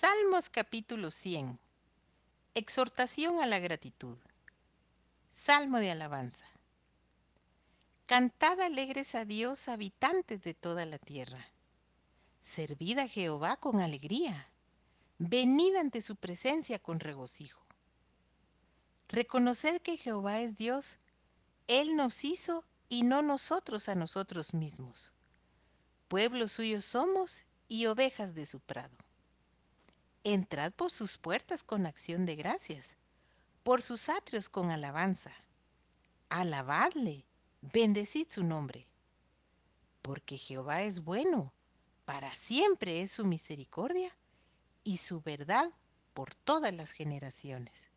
Salmos capítulo 100. Exhortación a la gratitud. Salmo de alabanza. Cantad alegres a Dios, habitantes de toda la tierra. Servid a Jehová con alegría. Venid ante su presencia con regocijo. Reconoced que Jehová es Dios. Él nos hizo y no nosotros a nosotros mismos. Pueblo suyo somos y ovejas de su prado. Entrad por sus puertas con acción de gracias, por sus atrios con alabanza. Alabadle, bendecid su nombre. Porque Jehová es bueno, para siempre es su misericordia y su verdad por todas las generaciones.